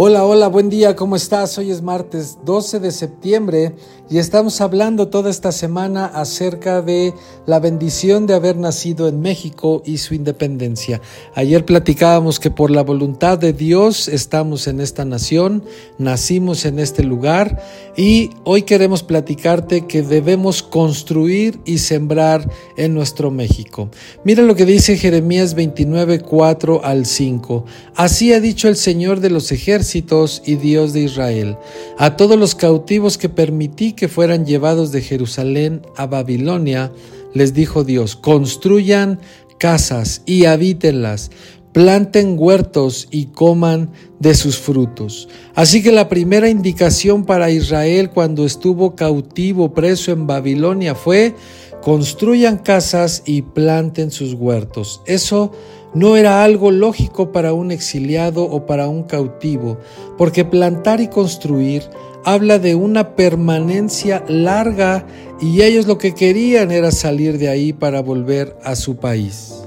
Hola, hola, buen día, ¿cómo estás? Hoy es martes 12 de septiembre y estamos hablando toda esta semana acerca de la bendición de haber nacido en México y su independencia. Ayer platicábamos que por la voluntad de Dios estamos en esta nación, nacimos en este lugar y hoy queremos platicarte que debemos construir y sembrar en nuestro México. Mira lo que dice Jeremías 29, 4 al 5. Así ha dicho el Señor de los ejércitos y Dios de Israel, a todos los cautivos que permití que fueran llevados de Jerusalén a Babilonia, les dijo Dios, construyan casas y habítenlas, planten huertos y coman de sus frutos. Así que la primera indicación para Israel cuando estuvo cautivo preso en Babilonia fue construyan casas y planten sus huertos. Eso no era algo lógico para un exiliado o para un cautivo, porque plantar y construir habla de una permanencia larga y ellos lo que querían era salir de ahí para volver a su país.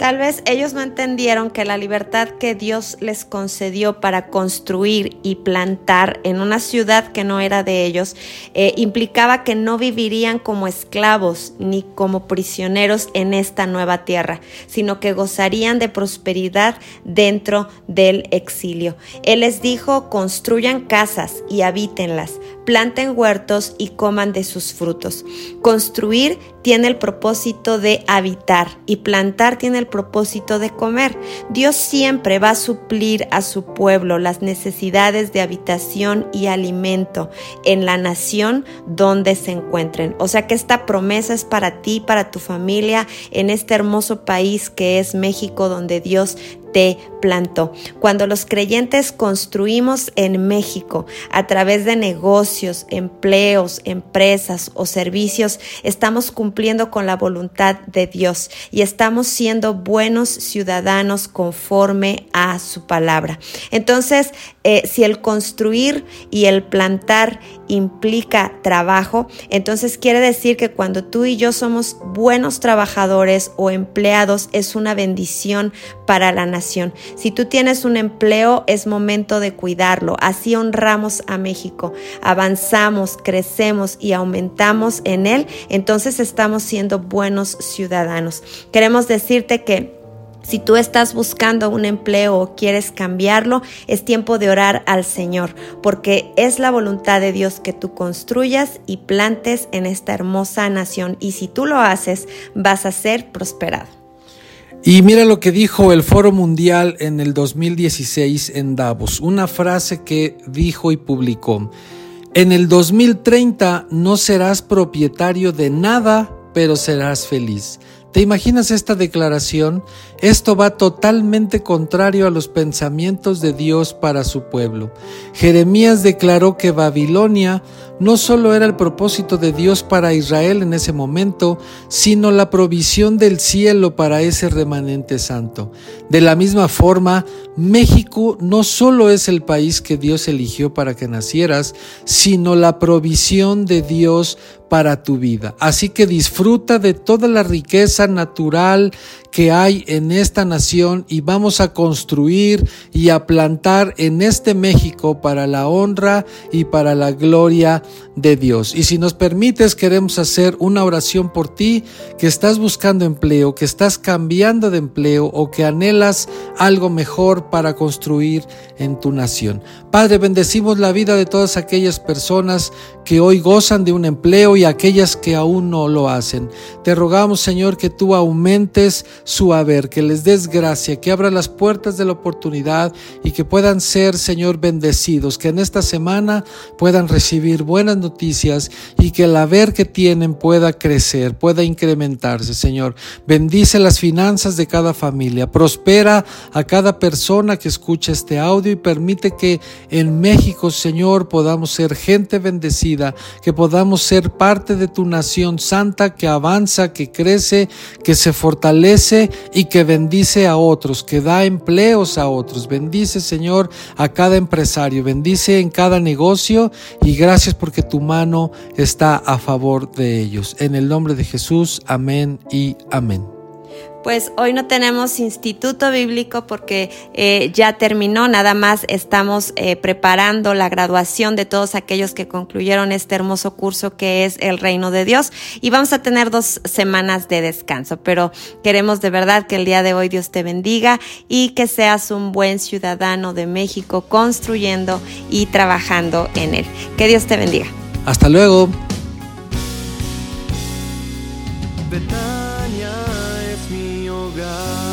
Tal vez ellos no entendieron que la libertad que Dios les concedió para construir y plantar en una ciudad que no era de ellos eh, implicaba que no vivirían como esclavos ni como prisioneros en esta nueva tierra, sino que gozarían de prosperidad dentro del exilio. Él les dijo, construyan casas y habítenlas, planten huertos y coman de sus frutos. Construir tiene el propósito de habitar y plantar tiene el propósito de comer. Dios siempre va a suplir a su pueblo las necesidades de habitación y alimento en la nación donde se encuentren. O sea que esta promesa es para ti, para tu familia, en este hermoso país que es México, donde Dios te plantó. Cuando los creyentes construimos en México a través de negocios, empleos, empresas o servicios, estamos cumpliendo con la voluntad de Dios y estamos siendo buenos ciudadanos conforme a su palabra. Entonces, eh, si el construir y el plantar implica trabajo, entonces quiere decir que cuando tú y yo somos buenos trabajadores o empleados, es una bendición para la nación. Si tú tienes un empleo, es momento de cuidarlo. Así honramos a México, avanzamos, crecemos y aumentamos en él, entonces estamos siendo buenos ciudadanos. Queremos decirte que si tú estás buscando un empleo o quieres cambiarlo, es tiempo de orar al Señor, porque es la voluntad de Dios que tú construyas y plantes en esta hermosa nación. Y si tú lo haces, vas a ser prosperado. Y mira lo que dijo el Foro Mundial en el 2016 en Davos, una frase que dijo y publicó. En el 2030 no serás propietario de nada, pero serás feliz. ¿Te imaginas esta declaración? Esto va totalmente contrario a los pensamientos de Dios para su pueblo. Jeremías declaró que Babilonia no solo era el propósito de Dios para Israel en ese momento, sino la provisión del cielo para ese remanente santo. De la misma forma, México no solo es el país que Dios eligió para que nacieras, sino la provisión de Dios para tu vida. Así que disfruta de toda la riqueza natural que hay en esta nación y vamos a construir y a plantar en este México para la honra y para la gloria de Dios. Y si nos permites, queremos hacer una oración por ti que estás buscando empleo, que estás cambiando de empleo o que anhelas algo mejor para construir en tu nación. Padre, bendecimos la vida de todas aquellas personas que hoy gozan de un empleo aquellas que aún no lo hacen. Te rogamos, Señor, que tú aumentes su haber, que les des gracia, que abra las puertas de la oportunidad y que puedan ser, Señor, bendecidos, que en esta semana puedan recibir buenas noticias y que el haber que tienen pueda crecer, pueda incrementarse, Señor. Bendice las finanzas de cada familia, prospera a cada persona que escucha este audio y permite que en México, Señor, podamos ser gente bendecida, que podamos ser de tu nación santa que avanza, que crece que se fortalece y que bendice a otros, que da empleos a otros. Bendice, Señor, a cada empresario, bendice en cada negocio y gracias porque tu mano está a favor de ellos. En el nombre de Jesús, amén y amén. Pues hoy no tenemos instituto bíblico porque eh, ya terminó, nada más estamos eh, preparando la graduación de todos aquellos que concluyeron este hermoso curso que es el reino de Dios y vamos a tener dos semanas de descanso, pero queremos de verdad que el día de hoy Dios te bendiga y que seas un buen ciudadano de México construyendo y trabajando en él. Que Dios te bendiga. Hasta luego. Betania es mi hogar.